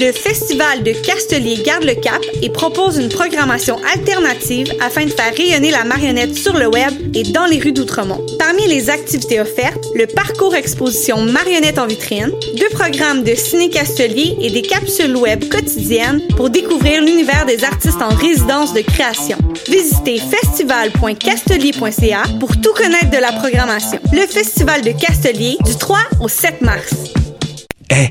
Le Festival de Castelier garde le cap et propose une programmation alternative afin de faire rayonner la marionnette sur le web et dans les rues d'Outremont. Parmi les activités offertes, le parcours exposition Marionnette en vitrine, deux programmes de ciné-castelier et des capsules web quotidiennes pour découvrir l'univers des artistes en résidence de création. Visitez festival.castelier.ca pour tout connaître de la programmation. Le Festival de Castelier du 3 au 7 mars. Eh,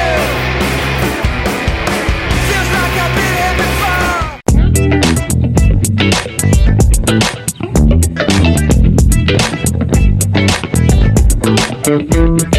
The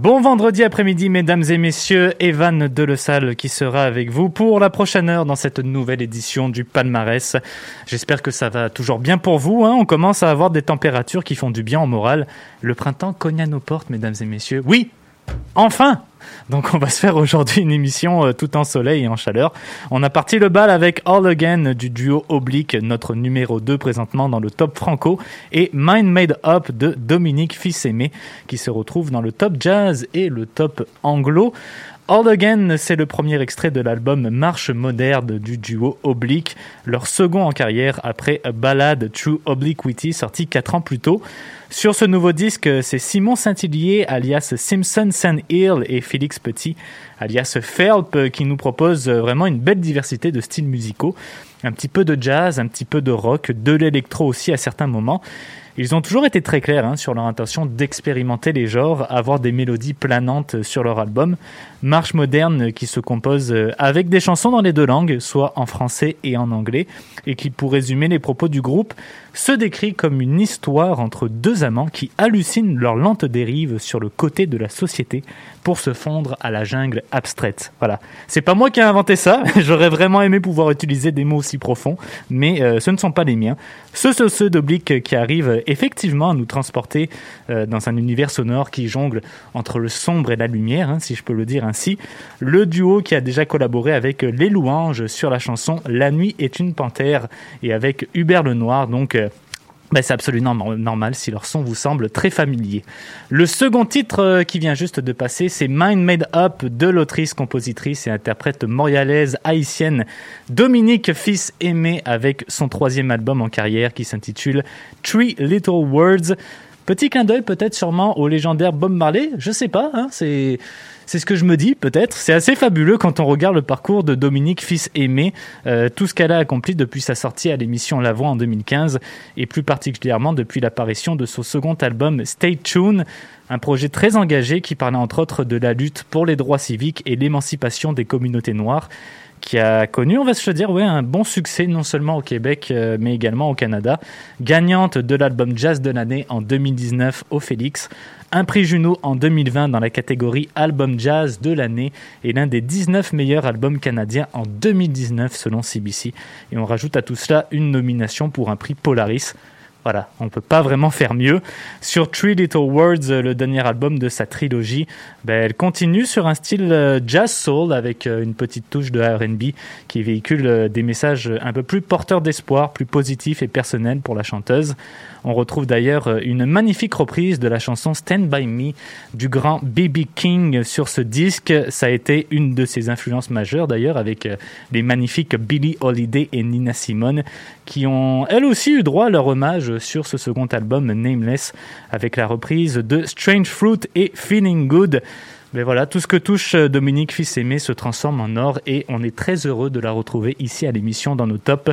Bon vendredi après-midi, mesdames et messieurs, Evan Delessal qui sera avec vous pour la prochaine heure dans cette nouvelle édition du Palmarès. J'espère que ça va toujours bien pour vous. hein. On commence à avoir des températures qui font du bien au moral. Le printemps cogne à nos portes, mesdames et messieurs. Oui, enfin donc on va se faire aujourd'hui une émission euh, tout en soleil et en chaleur. On a parti le bal avec All Again du duo Oblique, notre numéro 2 présentement dans le top franco, et Mind Made Up de Dominique Fils-Aimé qui se retrouve dans le top jazz et le top anglo. All Again, c'est le premier extrait de l'album Marche moderne du duo Oblique, leur second en carrière après Ballade True Obliquity sorti 4 ans plus tôt. Sur ce nouveau disque, c'est Simon Saint-Hillier, alias Simpson Hill et Félix Petit, alias Felp, qui nous propose vraiment une belle diversité de styles musicaux. Un petit peu de jazz, un petit peu de rock, de l'électro aussi à certains moments. Ils ont toujours été très clairs hein, sur leur intention d'expérimenter les genres, avoir des mélodies planantes sur leur album. Marche moderne qui se compose euh, avec des chansons dans les deux langues, soit en français et en anglais, et qui, pour résumer les propos du groupe, se décrit comme une histoire entre deux amants qui hallucinent leur lente dérive sur le côté de la société pour se fondre à la jungle abstraite. Voilà. C'est pas moi qui ai inventé ça. J'aurais vraiment aimé pouvoir utiliser des mots aussi profonds, mais euh, ce ne sont pas les miens. Ce sont ceux d'Oblique qui arrivent effectivement à nous transporter euh, dans un univers sonore qui jongle entre le sombre et la lumière, hein, si je peux le dire ainsi. Le duo qui a déjà collaboré avec Les Louanges sur la chanson La nuit est une panthère et avec Hubert Lenoir, donc euh, ben, c'est absolument normal si leur son vous semble très familier. Le second titre euh, qui vient juste de passer, c'est Mind Made Up de l'autrice, compositrice et interprète montréalaise haïtienne Dominique Fils Aimé avec son troisième album en carrière qui s'intitule Three Little Words. Petit clin d'œil peut-être sûrement au légendaire Bob Marley, je sais pas, hein, c'est c'est ce que je me dis, peut-être. C'est assez fabuleux quand on regarde le parcours de Dominique Fils Aimé, euh, tout ce qu'elle a accompli depuis sa sortie à l'émission La Voix en 2015, et plus particulièrement depuis l'apparition de son second album Stay Tuned, un projet très engagé qui parlait entre autres de la lutte pour les droits civiques et l'émancipation des communautés noires qui a connu, on va se dire, ouais, un bon succès non seulement au Québec, euh, mais également au Canada. Gagnante de l'album Jazz de l'année en 2019 au Félix, un prix Juno en 2020 dans la catégorie Album Jazz de l'année et l'un des 19 meilleurs albums canadiens en 2019 selon CBC. Et on rajoute à tout cela une nomination pour un prix Polaris. Voilà, on peut pas vraiment faire mieux. Sur Three Little Words, le dernier album de sa trilogie, ben, elle continue sur un style euh, jazz soul avec euh, une petite touche de R&B qui véhicule euh, des messages un peu plus porteurs d'espoir, plus positifs et personnels pour la chanteuse. On retrouve d'ailleurs euh, une magnifique reprise de la chanson Stand By Me du grand B.B. King sur ce disque. Ça a été une de ses influences majeures d'ailleurs avec euh, les magnifiques Billie Holiday et Nina Simone qui ont elles aussi eu droit à leur hommage sur ce second album Nameless avec la reprise de Strange Fruit et Feeling Good. Mais voilà, tout ce que touche euh, Dominique Fils-Aimé se transforme en or et on est très heureux de la retrouver ici à l'émission dans nos tops.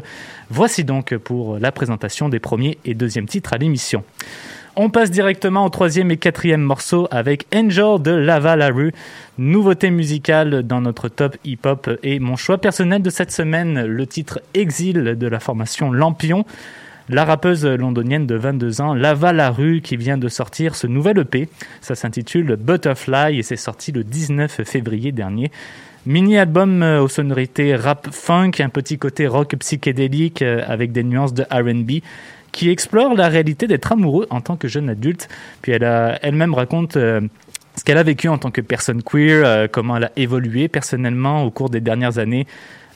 Voici donc pour la présentation des premiers et deuxièmes titres à l'émission. On passe directement au troisième et quatrième morceau avec Angel de Lava La Rue, nouveauté musicale dans notre top hip-hop et mon choix personnel de cette semaine, le titre Exil de la formation Lampion. La rappeuse londonienne de 22 ans, Lava La Rue, qui vient de sortir ce nouvel EP. Ça s'intitule Butterfly et c'est sorti le 19 février dernier. Mini-album euh, aux sonorités rap funk, un petit côté rock psychédélique euh, avec des nuances de RB qui explore la réalité d'être amoureux en tant que jeune adulte. Puis elle elle-même raconte euh, ce qu'elle a vécu en tant que personne queer, comment elle a évolué personnellement au cours des dernières années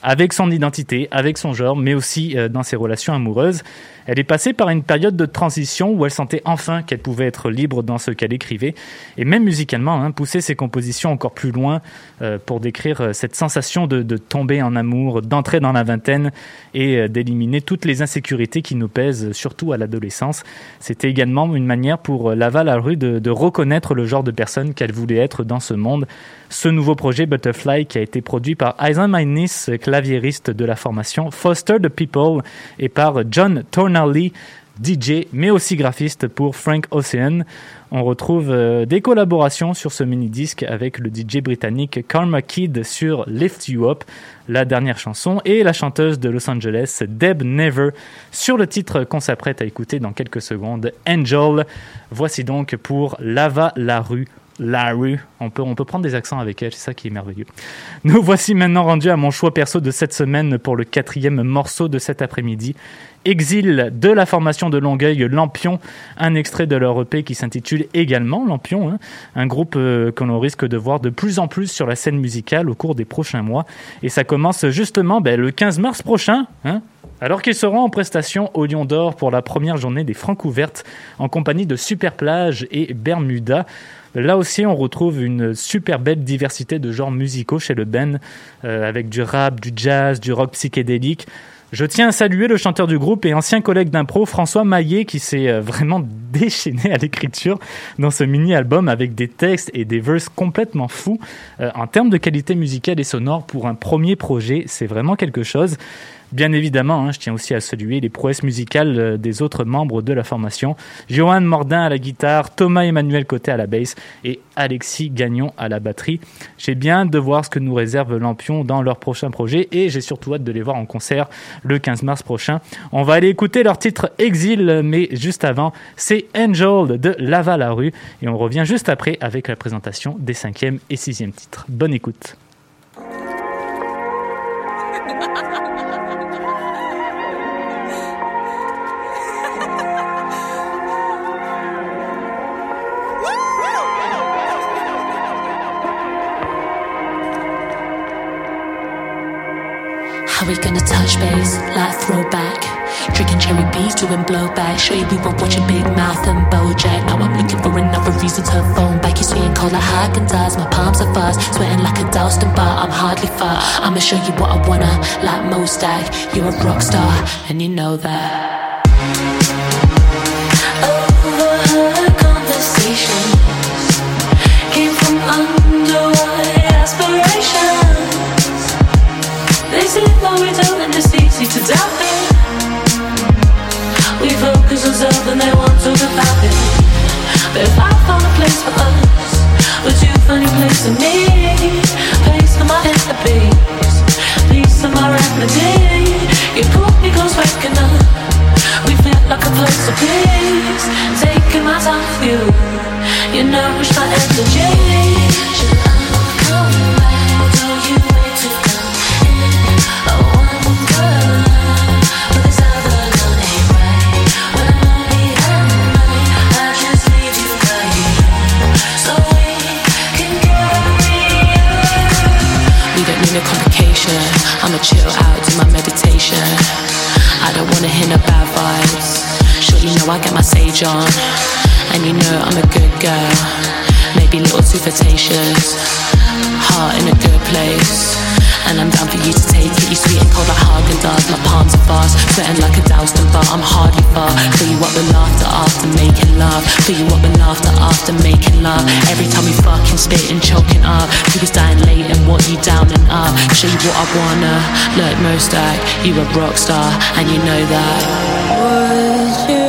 avec son identité, avec son genre, mais aussi dans ses relations amoureuses. Elle est passée par une période de transition où elle sentait enfin qu'elle pouvait être libre dans ce qu'elle écrivait, et même musicalement, hein, pousser ses compositions encore plus loin euh, pour décrire euh, cette sensation de, de, tomber en amour, d'entrer dans la vingtaine et euh, d'éliminer toutes les insécurités qui nous pèsent, surtout à l'adolescence. C'était également une manière pour Lava la rue de, de reconnaître le genre de personne qu'elle voulait être dans ce monde. Ce nouveau projet Butterfly qui a été produit par Aizen Mainis, claviériste de la formation Foster the People, et par John Thorne Lee, DJ, mais aussi graphiste pour Frank Ocean. On retrouve euh, des collaborations sur ce mini-disque avec le DJ britannique Karma Kid sur Lift You Up, la dernière chanson, et la chanteuse de Los Angeles, Deb Never, sur le titre qu'on s'apprête à écouter dans quelques secondes, Angel. Voici donc pour Lava la rue la rue. On peut, on peut prendre des accents avec elle, c'est ça qui est merveilleux. Nous voici maintenant rendus à mon choix perso de cette semaine pour le quatrième morceau de cet après-midi. Exil de la formation de Longueuil, Lampion, un extrait de leur EP qui s'intitule également Lampion, hein. un groupe euh, que l'on risque de voir de plus en plus sur la scène musicale au cours des prochains mois. Et ça commence justement ben, le 15 mars prochain, hein, alors qu'ils seront en prestation au Lion d'Or pour la première journée des Francs ouvertes en compagnie de Superplage et Bermuda. Là aussi, on retrouve une super belle diversité de genres musicaux chez le Ben, euh, avec du rap, du jazz, du rock psychédélique. Je tiens à saluer le chanteur du groupe et ancien collègue d'impro François Maillet qui s'est euh, vraiment déchaîné à l'écriture dans ce mini-album avec des textes et des verses complètement fous. Euh, en termes de qualité musicale et sonore, pour un premier projet, c'est vraiment quelque chose. Bien évidemment, hein, je tiens aussi à saluer les prouesses musicales euh, des autres membres de la formation. Johan Mordin à la guitare, Thomas Emmanuel Côté à la basse et Alexis Gagnon à la batterie. J'ai bien hâte de voir ce que nous réserve Lampion dans leur prochain projet et j'ai surtout hâte de les voir en concert le 15 mars prochain. On va aller écouter leur titre Exil, mais juste avant, c'est Angel de Lava la rue et on revient juste après avec la présentation des cinquième et sixième titres. Bonne écoute. How we gonna touch base like throwback? Drinking cherry bees, doing blowback. Show you we were watching Big Mouth and Bojack. Now I'm looking for another reason to phone back. You're sweating cold like Haagen-Dazs. My palms are fast, sweating like a Dalston bar. I'm hardly far. I'ma show you what I wanna, like Mostag. You're a rock star, and you know that. They want to about it. But if I found a place for us, would you find a place for me? Place for my peace, peace of my remedy. You pull me close, waking up. We feel like a place of peace. Taking my time with you, you nourish my energy. Chill out, do my meditation. I don't wanna hear no bad vibes. Sure you know I get my sage on, and you know I'm a good girl. Maybe a little too flirtatious, heart in a good place. And I'm down for you to take it. You sweet and cold like Hagen does. My palms are fast, sweating like a Dalston bar. I'm hardly far. Fill you up with laughter after making love. Fill you up with laughter after making love. Every time we fucking spit and choking up. You was dying late and what you down and up. Show you what I wanna. Look, most act, you a rock star, and you know that. Would you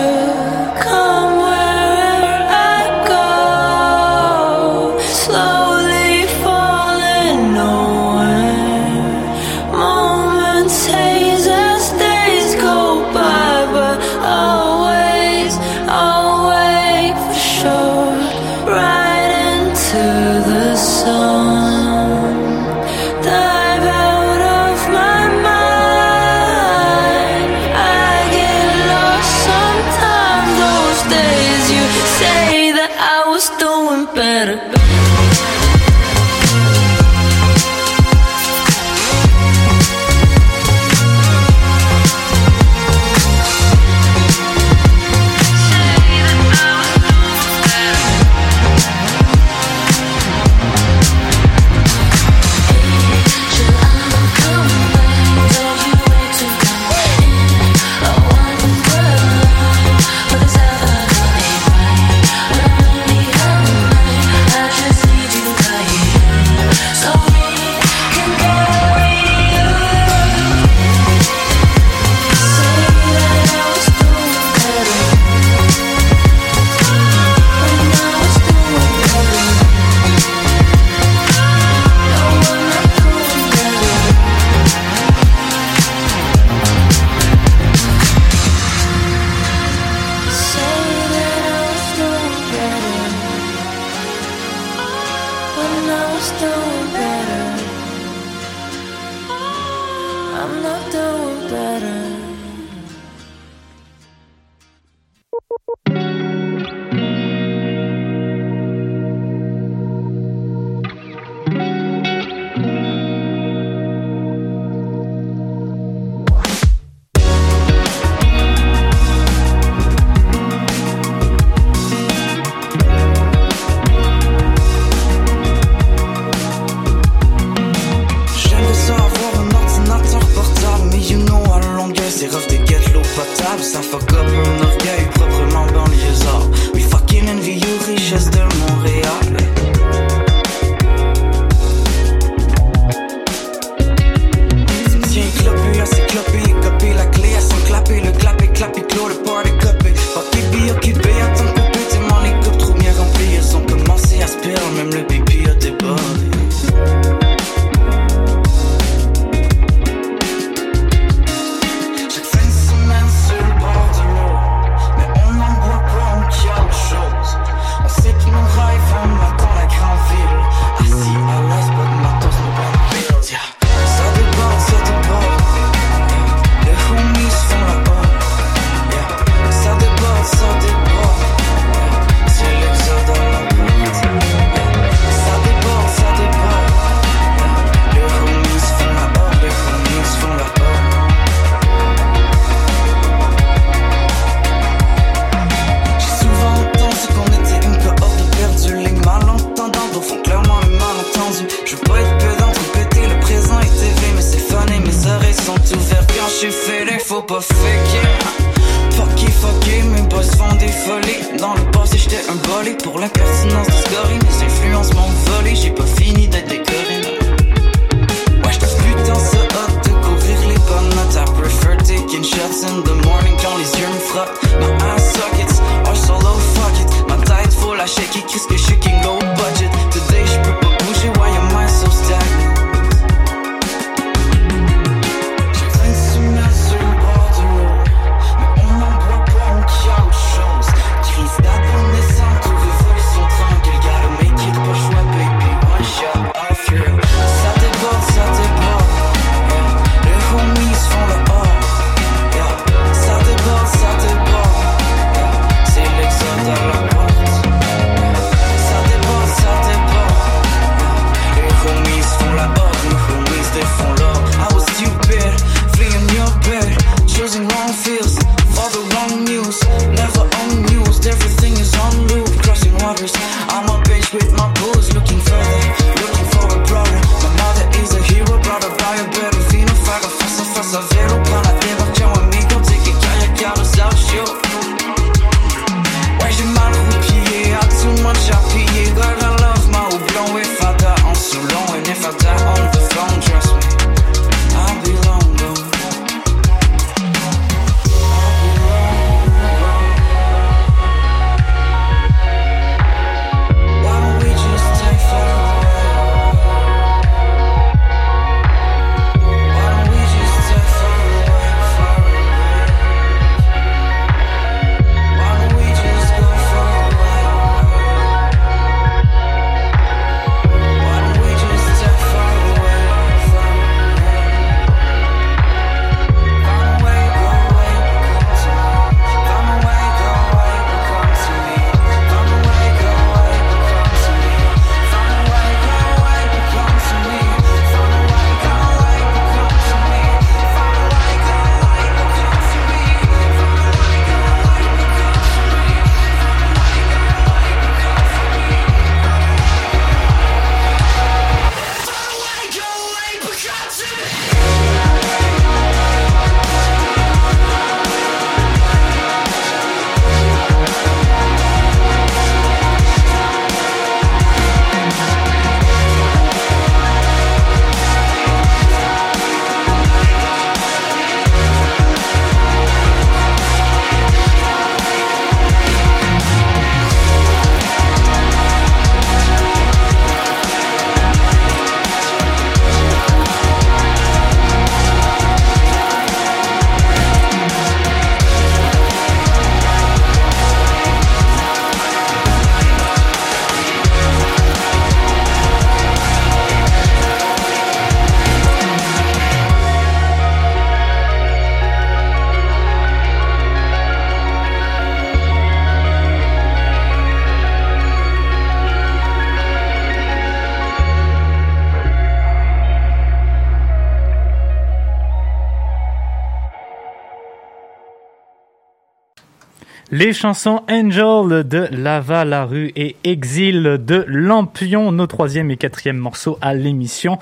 Les chansons Angel de Lava la rue et Exil de Lampion, nos troisième et quatrième morceaux à l'émission.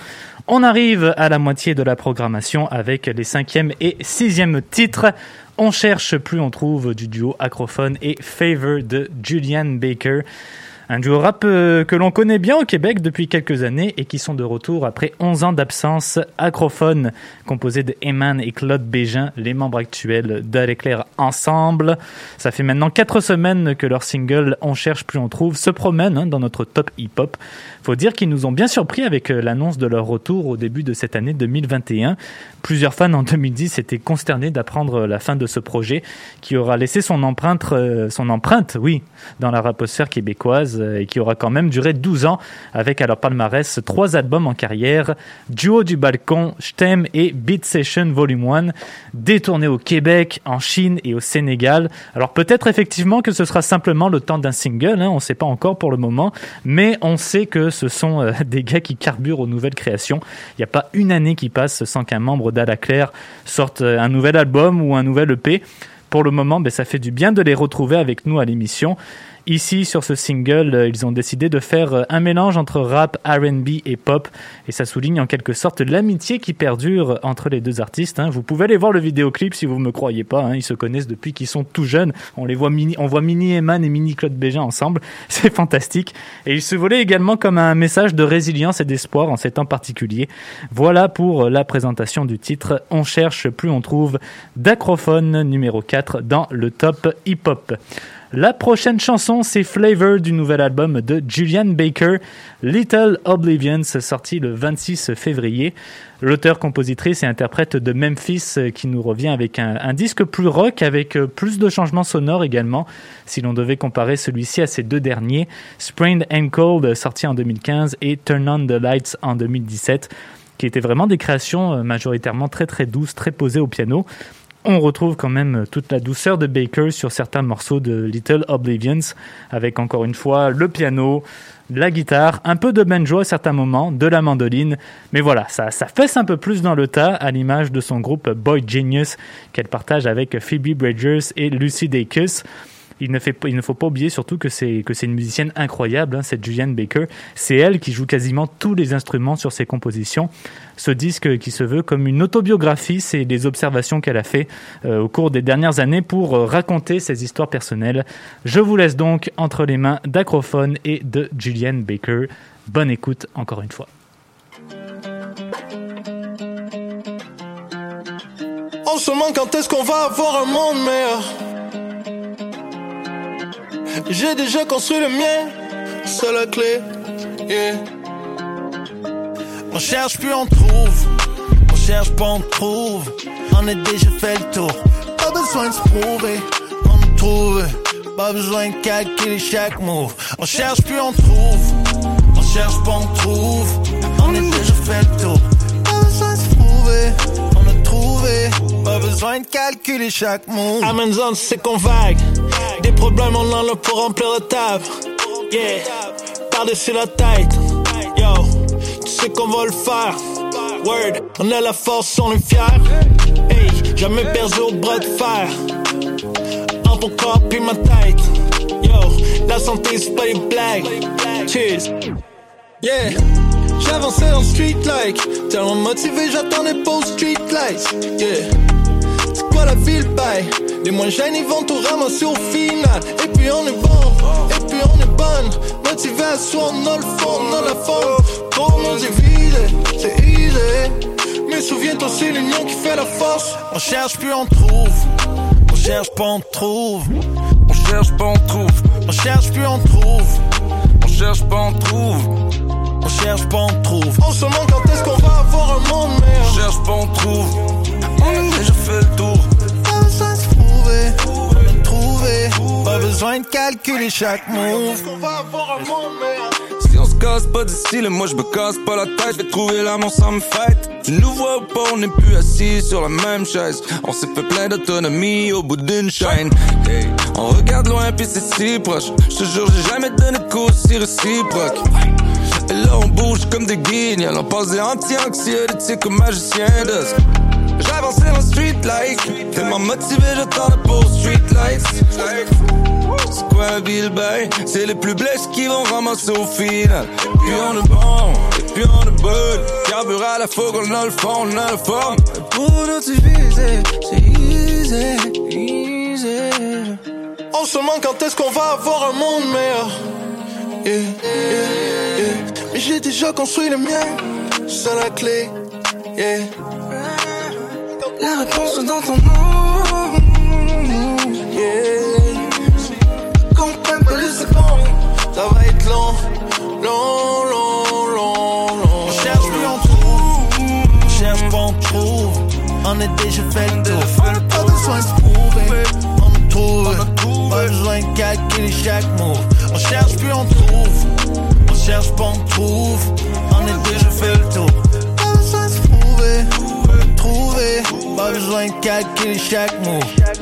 On arrive à la moitié de la programmation avec les cinquième et sixième titres. On cherche, plus on trouve du duo acrophone et Favor de Julian Baker. Un duo rap euh, que l'on connaît bien au Québec depuis quelques années et qui sont de retour après 11 ans d'absence. Acrophone, composé de Eman et Claude Bégin, les membres actuels d'Aléclair Ensemble. Ça fait maintenant 4 semaines que leur single On cherche plus on trouve se promène hein, dans notre top hip-hop. Faut dire qu'ils nous ont bien surpris avec euh, l'annonce de leur retour au début de cette année 2021. Plusieurs fans en 2010 étaient consternés d'apprendre la fin de ce projet qui aura laissé son empreinte, euh, son empreinte, oui, dans la raposphère québécoise et qui aura quand même duré 12 ans avec à leur palmarès trois albums en carrière, Duo du Balcon, J't'aime et Beat Session Volume 1, détournés au Québec, en Chine et au Sénégal. Alors peut-être effectivement que ce sera simplement le temps d'un single, hein, on ne sait pas encore pour le moment, mais on sait que ce sont euh, des gars qui carburent aux nouvelles créations. Il n'y a pas une année qui passe sans qu'un membre d'Ala Claire sorte euh, un nouvel album ou un nouvel EP. Pour le moment, ben, ça fait du bien de les retrouver avec nous à l'émission. Ici, sur ce single, euh, ils ont décidé de faire euh, un mélange entre rap, R&B et pop, et ça souligne en quelque sorte l'amitié qui perdure entre les deux artistes. hein. Vous pouvez aller voir le vidéoclip si vous me croyez pas. hein. Ils se connaissent depuis qu'ils sont tout jeunes. On les voit mini, on voit Mini Eman et Mini Claude Bégin ensemble. C'est fantastique. Et ils se volaient également comme un message de résilience et d'espoir en ces temps particuliers. Voilà pour la présentation du titre On cherche, plus on trouve d'Acrophone numéro 4 dans le top hip-hop. La prochaine chanson, c'est Flavor du nouvel album de Julian Baker, Little Oblivions, sorti le 26 février. L'auteur, compositrice et interprète de Memphis euh, qui nous revient avec un, disque plus rock, avec euh, plus de changements sonores également, si l'on devait comparer celui-ci à ces deux derniers, Sprained Ankle, euh, sorti en 2015, et Turn On the Lights en 2017, qui étaient vraiment des créations euh, majoritairement très très douces, très posées au piano. On retrouve quand même toute la douceur de Baker sur certains morceaux de Little Oblivions, avec encore une fois le piano, la guitare, un peu de banjo à certains moments, de la mandoline. Mais voilà, ça, ça fesse un peu plus dans le tas, à l'image de son groupe Boy Genius, qu'elle partage avec Phoebe Bridgers et Lucy Dacus. Il ne, faut pas oublier surtout que c'est que c'est une musicienne incroyable, hein, cette Julianne Baker. C'est elle qui joue quasiment tous les instruments sur ses compositions. Ce disque qui se veut comme une autobiographie, c'est les observations qu'elle a fait euh, au cours des dernières années pour euh, raconter ses histoires personnelles. Je vous laisse donc entre les mains d'Acrophone et de Julianne Baker. Bonne écoute encore une fois. On se demande quand est-ce qu'on va avoir un monde meilleur? J'ai déjà construit le mien, c'est la clé. On cherche puis on trouve, on cherche pas on trouve. On a déjà fait le tour, pas besoin de se prouver, on nous trouve. Pas besoin de calculer chaque move. On cherche puis on trouve, on cherche pas on trouve. On a déjà fait le tour, pas besoin de se prouver, on a trouvé. Pas besoin de calculer chaque move. Amazon, c'est qu'on vague. Des problèmes, on en a pour remplir la table. Yeah, par-dessus la tête. Yo, tu sais qu'on va le faire. Word, on a la force, on est fiers. Hey, jamais perdu au bras de fer. En ton corps puis ma tête. Yo, la santé, c'est pas des blagues. Cheers. Yeah, j'avançais en street like. Tellement motivé, j'attendais aux street lights. Yeah. C'est quoi la ville bail Les moins jeunes ils vont tout ramasser au final. Et puis on est bon, et puis on est bonne. Motivé à soi, on a le fond, on a la forme Pour nous diviser, c'est easy. Mais souviens-toi c'est l'union qui fait la force. On cherche puis on trouve. On cherche pas on trouve. On cherche pas on trouve. On cherche puis on trouve. On cherche pas on trouve. On cherche pas, on trouve. On se demande quand est-ce qu'on va avoir un monde meilleur. On cherche pas, on trouve. On a déjà fait le tour. A trouvé. Pas besoin de calculer chaque move. On va avoir un monde meilleur. Si on se casse pas d'ici, moi je me casse pas la tête. Je vais trouver l'amour sans me fight. Tu nous vois ou pas, on n'est plus assis sur la même chaise. On s'est fait plein d'autonomie au bout d'une chaîne. Hey, on regarde loin puis c'est si proche. Je te jure, j'ai jamais donné de coup si réciproque. Et là on bouge comme des guignols. On passe des anti-anxiolytiques comme magicien d'os. J'avançais en street like Tellement motivé, j'attendais pour street lights un bill C'est les plus blesses qui vont ramasser au final Et puis on est bon, et puis on est bon Carbure à la fois qu'on a le fond, on a la forme Pour nous diviser, c'est easy, easy. On se demande quand est-ce qu'on va avoir un monde meilleur? Yeah, yeah, yeah. Mais j'ai déjà construit le mien, c'est la clé. Yeah. La réponse est dans ton nom. Yeah. Comprends pas les secondes, ça va être long, long, long, long, long. On cherche plus on trouve, on cherche pas on trouve. On a déjà fait le tour, pas besoin de se prouver. On trouve, pas besoin de calculer chaque move. On cherche plus on trouve, on cherche pas on trouve. On a déjà fait le tour, Trouver, pas besoin de calculer chaque move.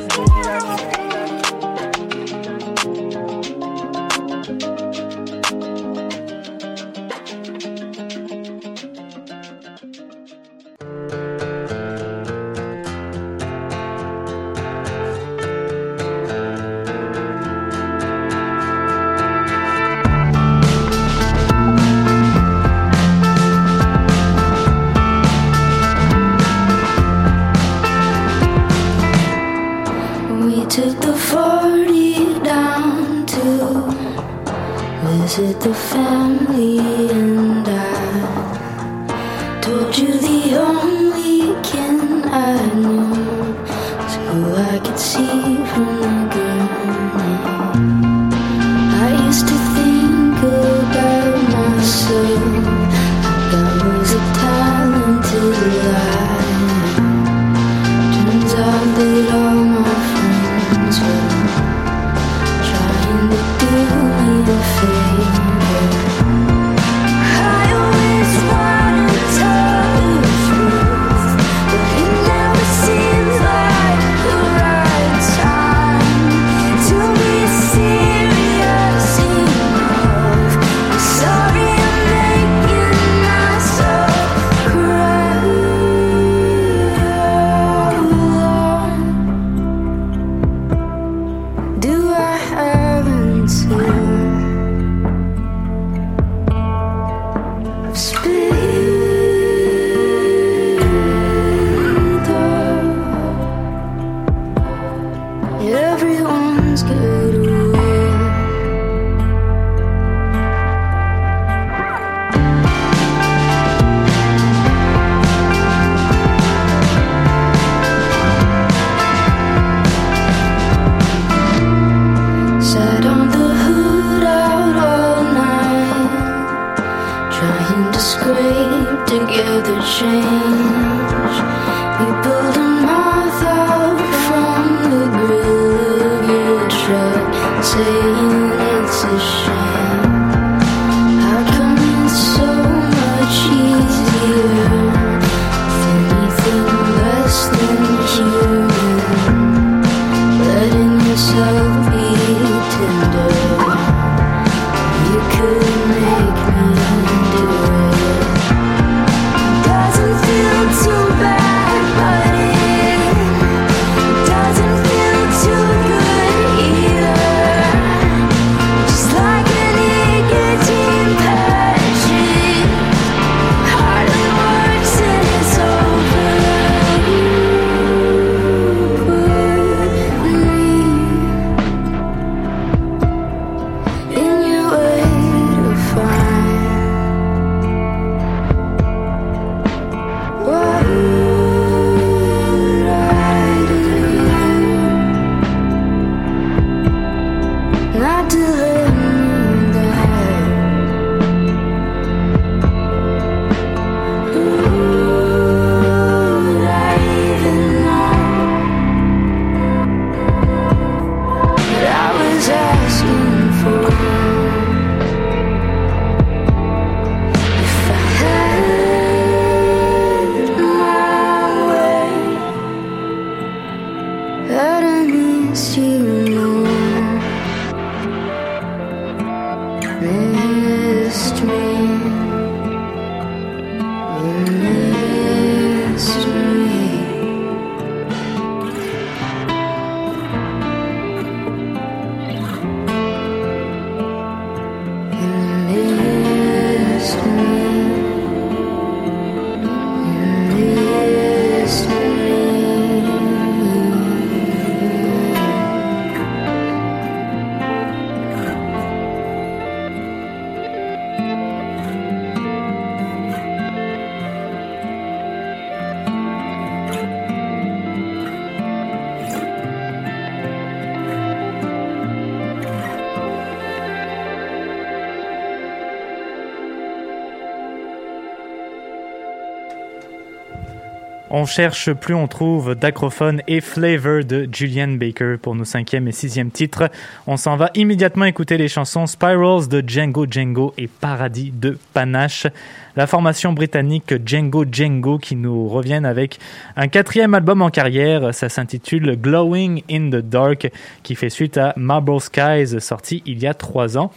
On cherche plus, on trouve Dacrophone et Flavor de Julian Baker pour nos cinquième et sixième titres. On s'en va immédiatement écouter les chansons Spirals de Django Django et Paradis de Panache. La formation britannique Django Django qui nous reviennent avec un quatrième album en carrière. Ça s'intitule Glowing in the Dark qui fait suite à Marble Skies sorti il y a trois ans.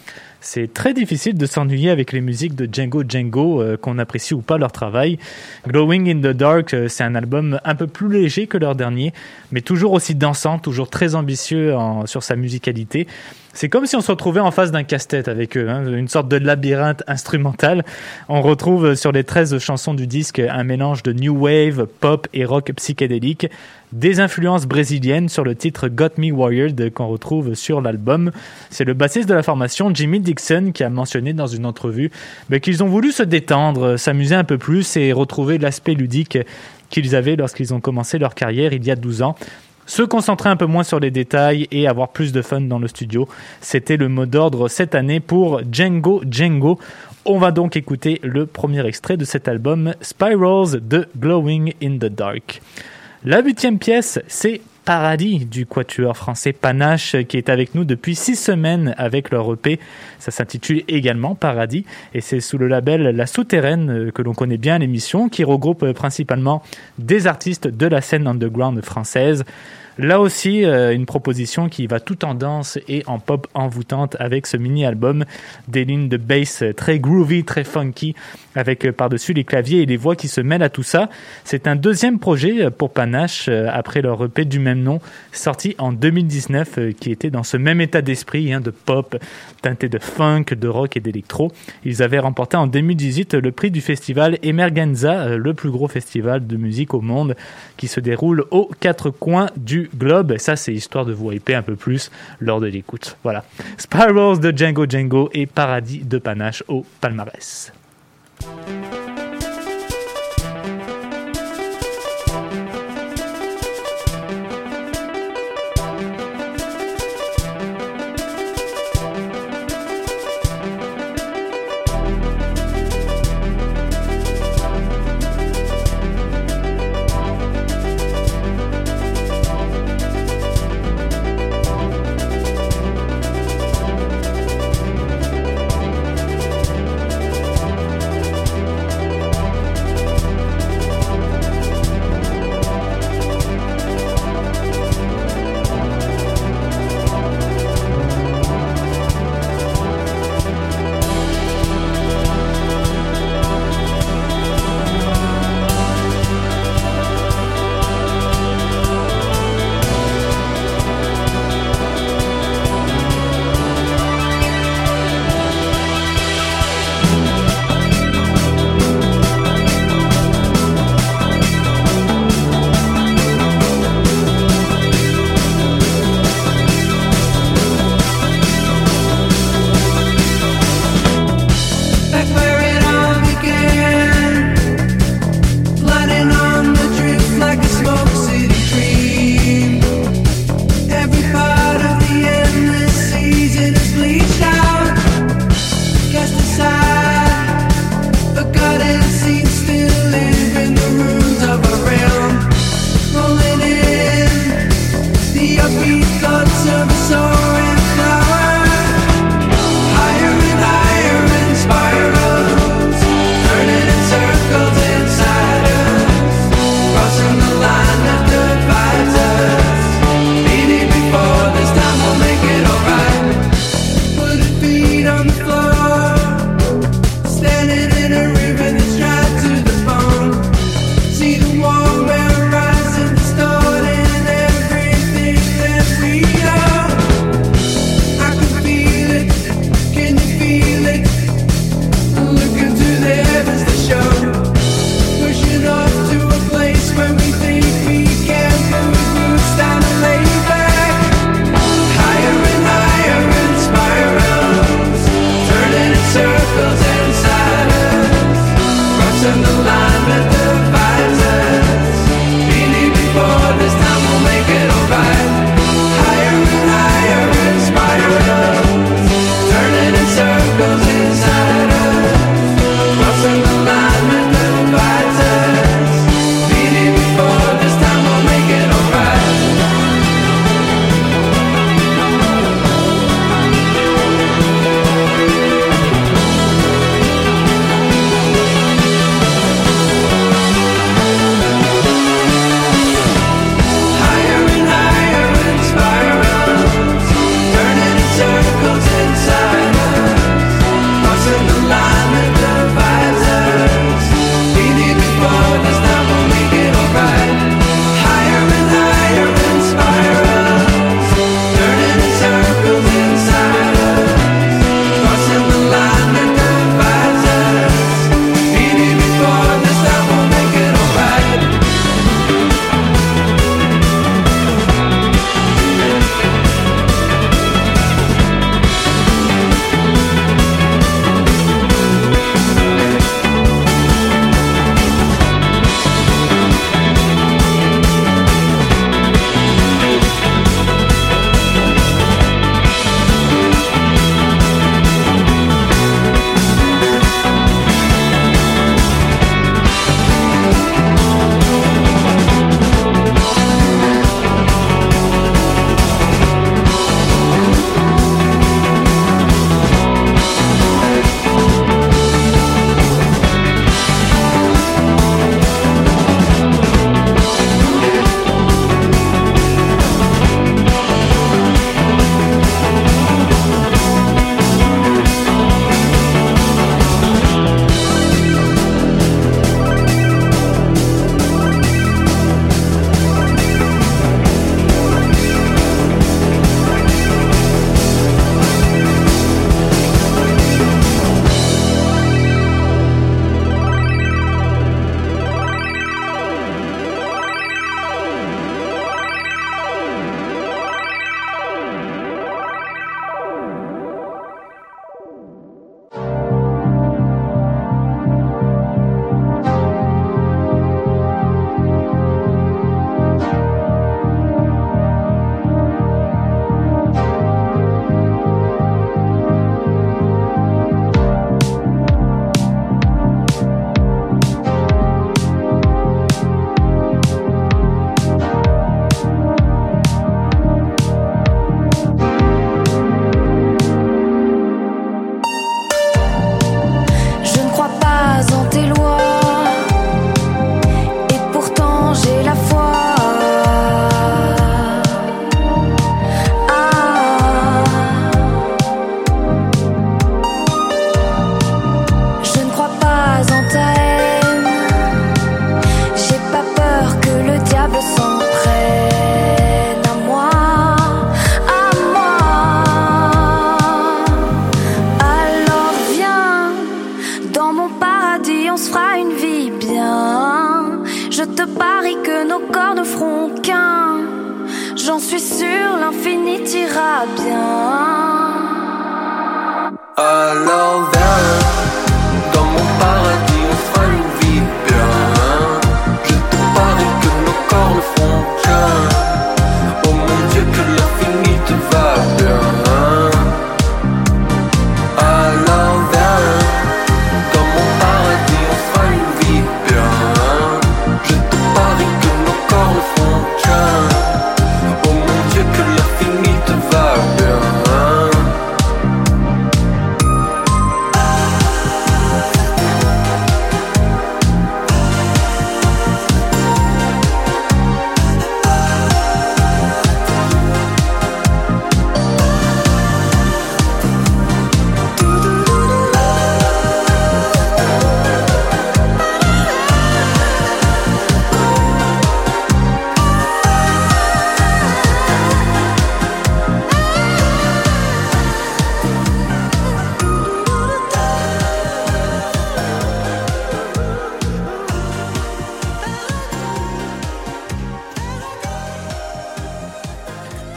C'est très difficile de s'ennuyer avec les musiques de Django Django, euh, qu'on apprécie ou pas leur travail. Glowing in the Dark, euh, c'est un album un peu plus léger que leur dernier, mais toujours aussi dansant, toujours très ambitieux sur sa musicalité. C'est comme si on se retrouvait en face d'un casse-tête avec eux, hein, une sorte de labyrinthe instrumental. On retrouve sur les 13 chansons du disque un mélange de new wave, pop et rock psychédélique, des influences brésiliennes sur le titre Got Me Wired qu'on retrouve sur l'album. C'est le bassiste de la formation, Jimmy Dixon, qui a mentionné dans une entrevue ben, qu'ils ont voulu se détendre, s'amuser un peu plus et retrouver l'aspect ludique qu'ils avaient lorsqu'ils ont commencé leur carrière il y a 12 ans. Se concentrer un peu moins sur les détails et avoir plus de fun dans le studio, c'était le mot d'ordre cette année pour Django Django. On va donc écouter le premier extrait de cet album, Spirals de Glowing in the Dark. La huitième pièce, c'est Paradis du quatuor français Panache qui est avec nous depuis six semaines avec leur EP. Ça s'intitule également Paradis et c'est sous le label La Souterraine euh, que l'on connaît bien l'émission qui regroupe euh, principalement des artistes de la scène underground française. Là aussi, euh, une proposition qui va tout en danse et en pop envoûtante avec ce mini-album, des lignes de bass très groovy, très funky, avec euh, par-dessus les claviers et les voix qui se mêlent à tout ça. C'est un deuxième projet euh, pour Panache, après leur EP du même nom, sorti en 2019, euh, qui était dans ce même état d'esprit, hein, de pop, teinté de funk, de rock et d'électro. Ils avaient remporté en 2018 le prix du festival Emergenza, euh, le plus gros festival de musique au monde, qui se déroule aux quatre coins du globe. Et ça, c'est histoire de vous hyper un peu plus lors de l'écoute. Voilà. Spirals de Django Django et Paradis de Panache au palmarès.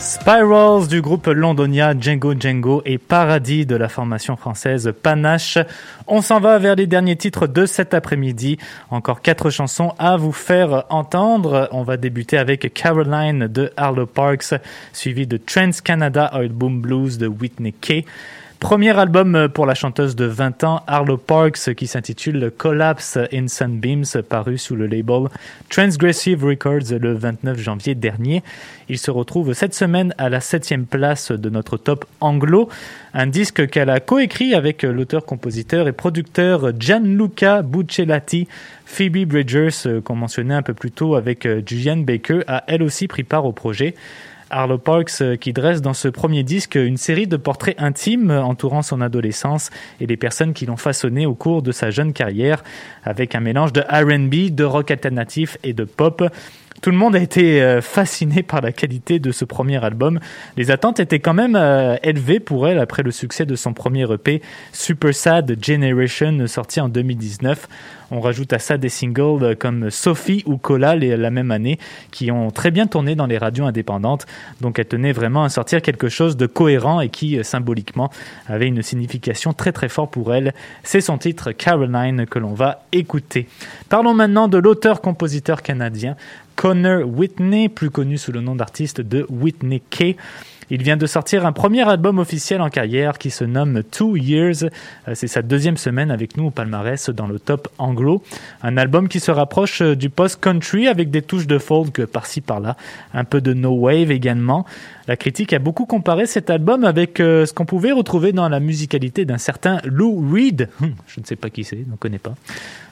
Spirals du groupe londonia Django Django et Paradis de la formation française Panache. On s'en va vers les derniers titres de cet après-midi. Encore quatre chansons à vous faire entendre. On va débuter avec Caroline de Arlo Parks, suivi de Trans Canada Oil Boom Blues de Whitney Kay. Premier album pour la chanteuse de 20 ans, Arlo Parks, qui s'intitule Collapse in Sunbeams, paru sous le label Transgressive Records le 29 janvier dernier. Il se retrouve cette semaine à la septième place de notre top anglo, un disque qu'elle a coécrit avec l'auteur, compositeur et producteur Gianluca Buccellati. Phoebe Bridgers, qu'on mentionnait un peu plus tôt avec Julian Baker, a elle aussi pris part au projet. Arlo Parks euh, qui dresse dans ce premier disque une série de portraits intimes entourant son adolescence et les personnes qui l'ont façonné au cours de sa jeune carrière avec un mélange de R&B, de rock alternatif et de pop. Tout le monde a été euh, fasciné par la qualité de ce premier album. Les attentes étaient quand même euh, élevées pour elle après le succès de son premier EP Super Sad Generation sorti en 2019. On rajoute à ça des singles comme Sophie ou Cola la même année qui ont très bien tourné dans les radios indépendantes. Donc elle tenait vraiment à sortir quelque chose de cohérent et qui euh, symboliquement avait une signification très très forte pour elle. C'est son titre Caroline que l'on va écouter. Parlons maintenant de l'auteur-compositeur canadien Connor Whitney, plus connu sous le nom d'artiste de Whitney Kay. Il vient de sortir un premier album officiel en carrière qui se nomme Two Years. Euh, C'est sa deuxième semaine avec nous au palmarès dans le top anglo. Un album qui se rapproche euh, du post-country avec des touches de folk par-ci par-là. Un peu de no wave également. La critique a beaucoup comparé cet album avec euh, ce qu'on pouvait retrouver dans la musicalité d'un certain Lou Reed. Hum, Je ne sais pas qui c'est, je ne connais pas.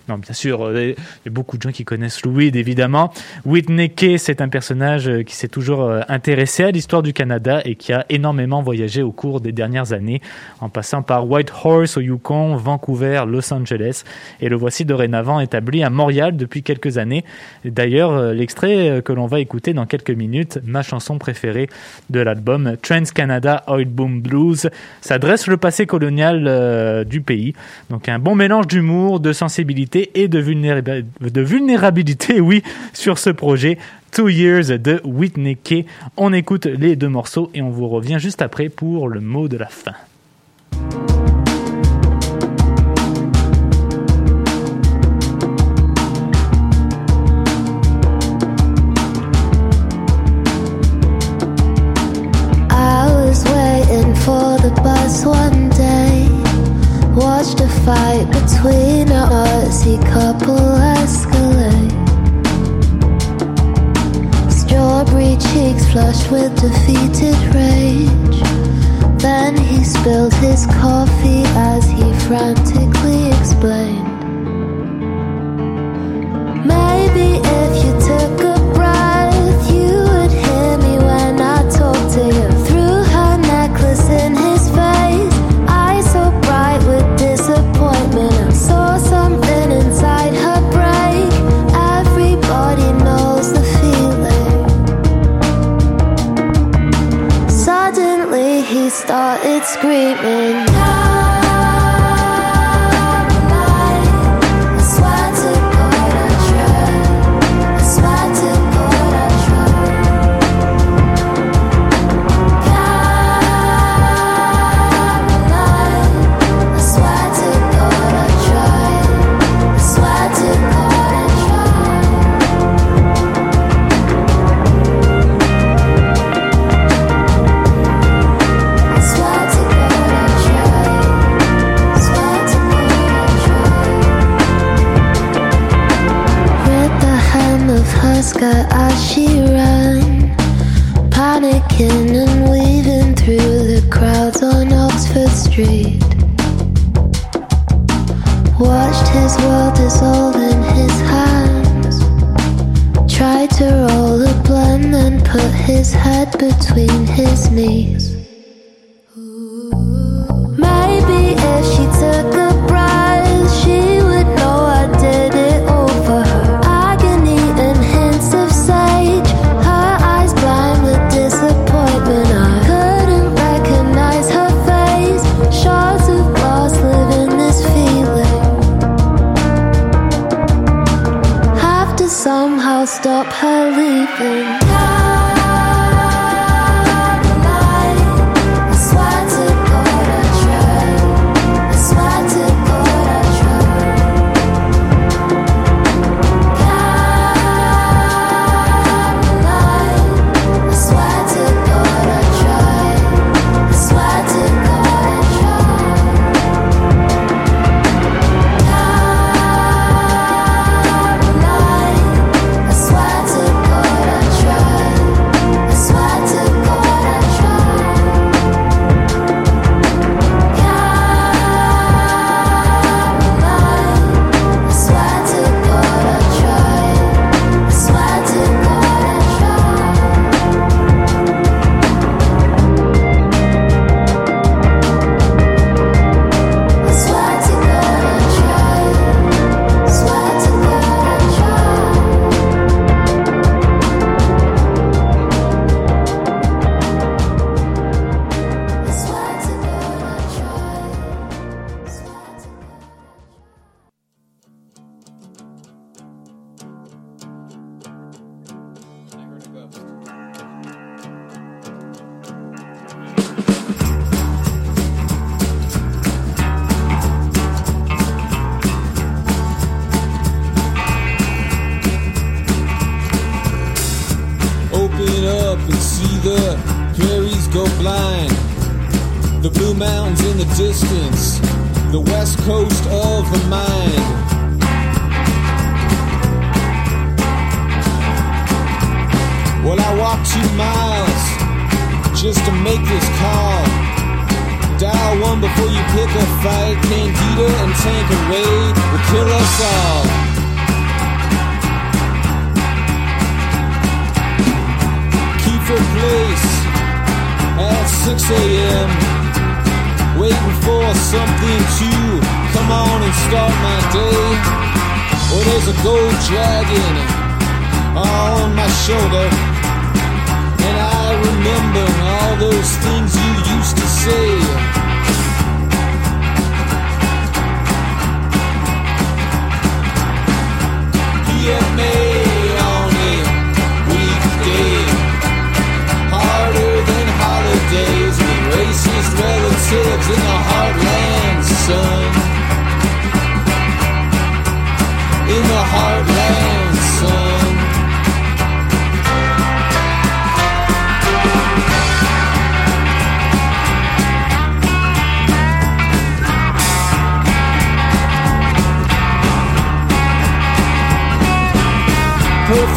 Non, bien sûr, euh, il y a beaucoup de gens qui connaissent Lou Reed, évidemment. Whitney Kay, c'est un personnage euh, qui s'est toujours intéressé à l'histoire du Canada et qui a énormément voyagé au cours des dernières années, en passant par Whitehorse au Yukon, Vancouver, Los Angeles. Et le voici dorénavant établi à Montréal depuis quelques années. D'ailleurs, l'extrait que l'on va écouter dans quelques minutes, ma chanson préférée de l'album Trans Canada Oil Boom Blues, s'adresse le passé colonial euh, du pays. Donc un bon mélange d'humour, de sensibilité et de, vulnéra- de vulnérabilité, oui, sur ce projet. Two Years de Whitney Kay. On écoute les deux morceaux et on vous revient juste après pour le mot de la fin.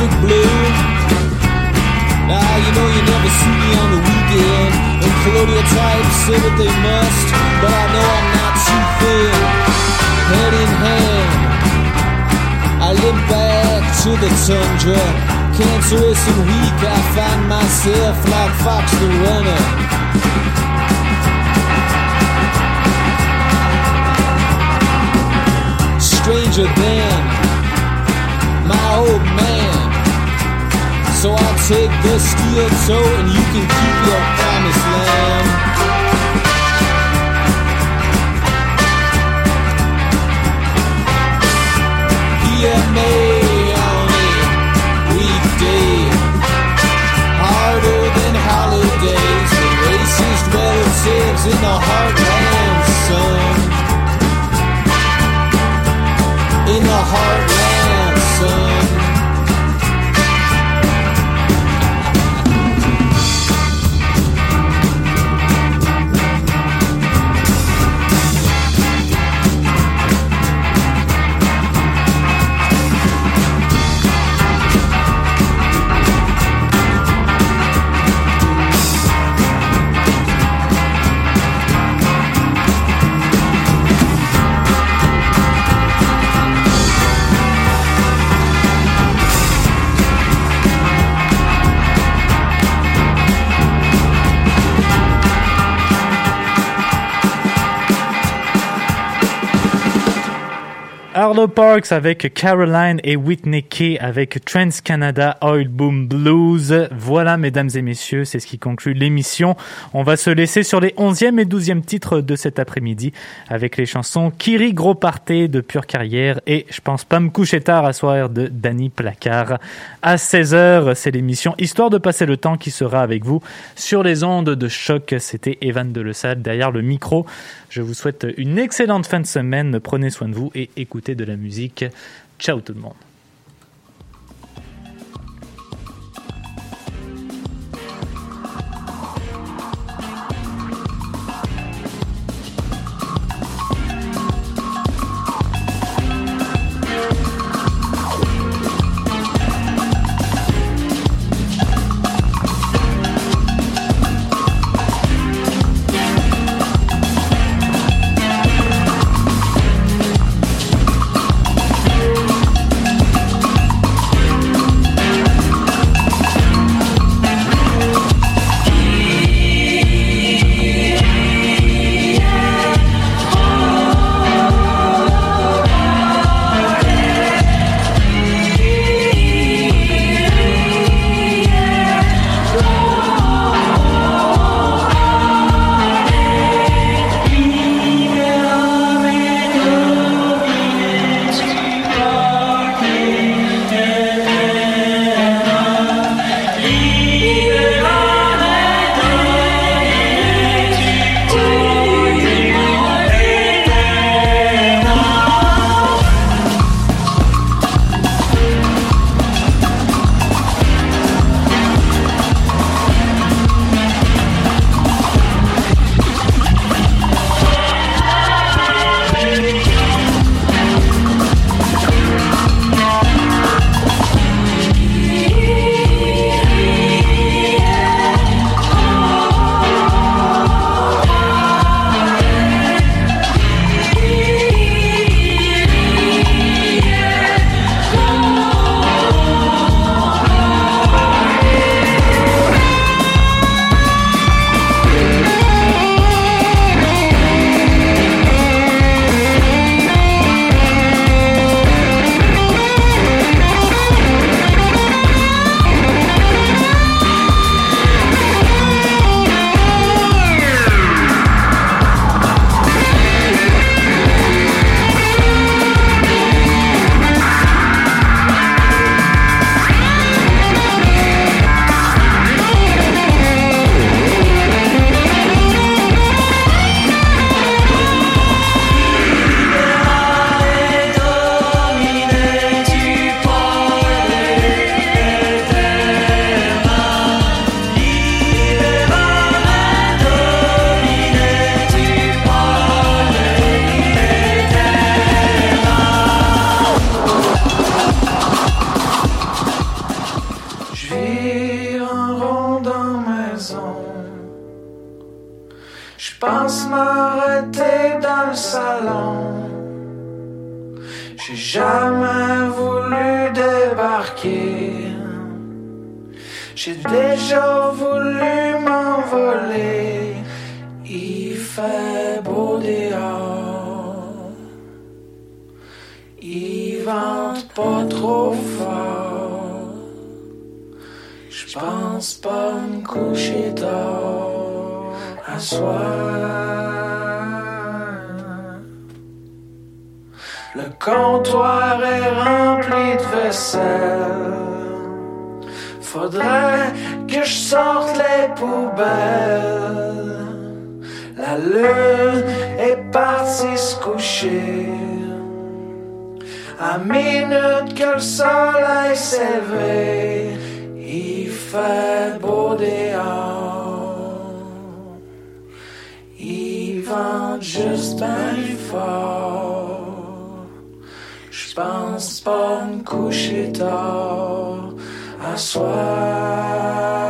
big blue. Now you know you never see me on the weekend. And colonial types say what they must, but I know I'm not too thin. Head in hand, I limp back to the tundra. Cancerous and weak, I find myself like Fox the Runner. stranger than my old man. So I'll take the steel toe and you can keep your promised land. PMA on a weekday, harder than holidays. The racist relatives in the heartland, sun. Arlo Parks avec Caroline et Whitney Kay avec Trans Canada Oil Boom Blues. Voilà, mesdames et messieurs, c'est ce qui conclut l'émission. On va se laisser sur les 11e et 12e titres de cet après-midi avec les chansons Kiri Gros Parté de Pure Carrière et Je pense pas me coucher tard à soir de Danny Placard. À 16h, c'est l'émission Histoire de passer le temps qui sera avec vous sur les ondes de choc. C'était Evan de Le Salle derrière le micro. Je vous souhaite une excellente fin de semaine. Prenez soin de vous et écoutez de la musique. Ciao tout le monde. J'ai jamais voulu débarquer. J'ai déjà voulu m'envoler. Il fait beau dehors. Il vente pas trop fort. Je pense pas me coucher tard à soir. Comptoir est rempli de vaisselle. Faudrait que je sorte les poubelles. La lune est partie se coucher. À minute que le soleil s'éveille, il fait beau dehors. Il vente juste bien fort. Pense pas me coucher tard à soir.